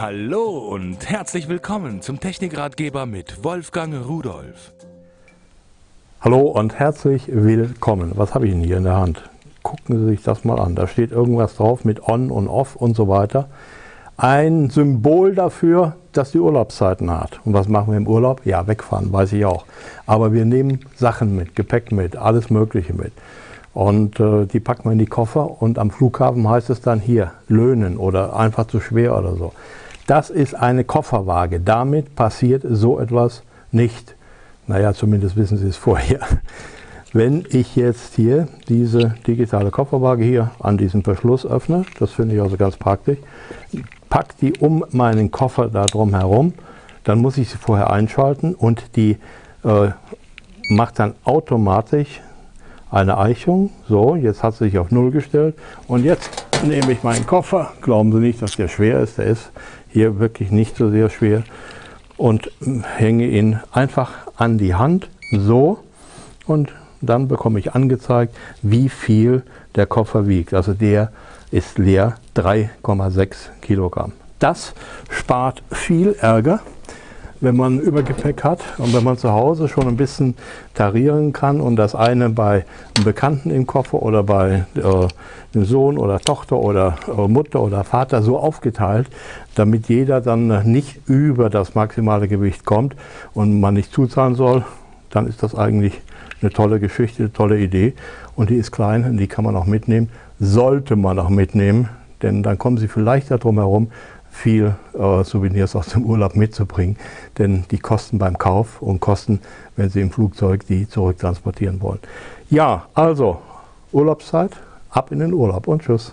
Hallo und herzlich willkommen zum Technikratgeber mit Wolfgang Rudolf. Hallo und herzlich willkommen. Was habe ich denn hier in der Hand? Gucken Sie sich das mal an. Da steht irgendwas drauf mit On und Off und so weiter. Ein Symbol dafür, dass die Urlaubszeiten hat. Und was machen wir im Urlaub? Ja, wegfahren, weiß ich auch. Aber wir nehmen Sachen mit, Gepäck mit, alles Mögliche mit. Und äh, die packen wir in die Koffer und am Flughafen heißt es dann hier, löhnen oder einfach zu schwer oder so. Das ist eine Kofferwaage. Damit passiert so etwas nicht. Naja, zumindest wissen Sie es vorher. Wenn ich jetzt hier diese digitale Kofferwaage hier an diesem Verschluss öffne, das finde ich also ganz praktisch, packe die um meinen Koffer da drum herum, dann muss ich sie vorher einschalten und die äh, macht dann automatisch eine Eichung. So, jetzt hat sie sich auf Null gestellt. Und jetzt nehme ich meinen Koffer. Glauben Sie nicht, dass der schwer ist. Der ist hier wirklich nicht so sehr schwer. Und hänge ihn einfach an die Hand. So. Und dann bekomme ich angezeigt, wie viel der Koffer wiegt. Also der ist leer 3,6 Kilogramm. Das spart viel Ärger wenn man Übergepäck hat und wenn man zu Hause schon ein bisschen tarieren kann und das eine bei einem Bekannten im Koffer oder bei äh, einem Sohn oder Tochter oder äh, Mutter oder Vater so aufgeteilt, damit jeder dann nicht über das maximale Gewicht kommt und man nicht zuzahlen soll, dann ist das eigentlich eine tolle Geschichte, eine tolle Idee. Und die ist klein und die kann man auch mitnehmen, sollte man auch mitnehmen, denn dann kommen Sie vielleicht darum herum, viel äh, Souvenirs aus dem Urlaub mitzubringen, denn die kosten beim Kauf und kosten, wenn Sie im Flugzeug die zurücktransportieren wollen. Ja, also Urlaubszeit, ab in den Urlaub und tschüss.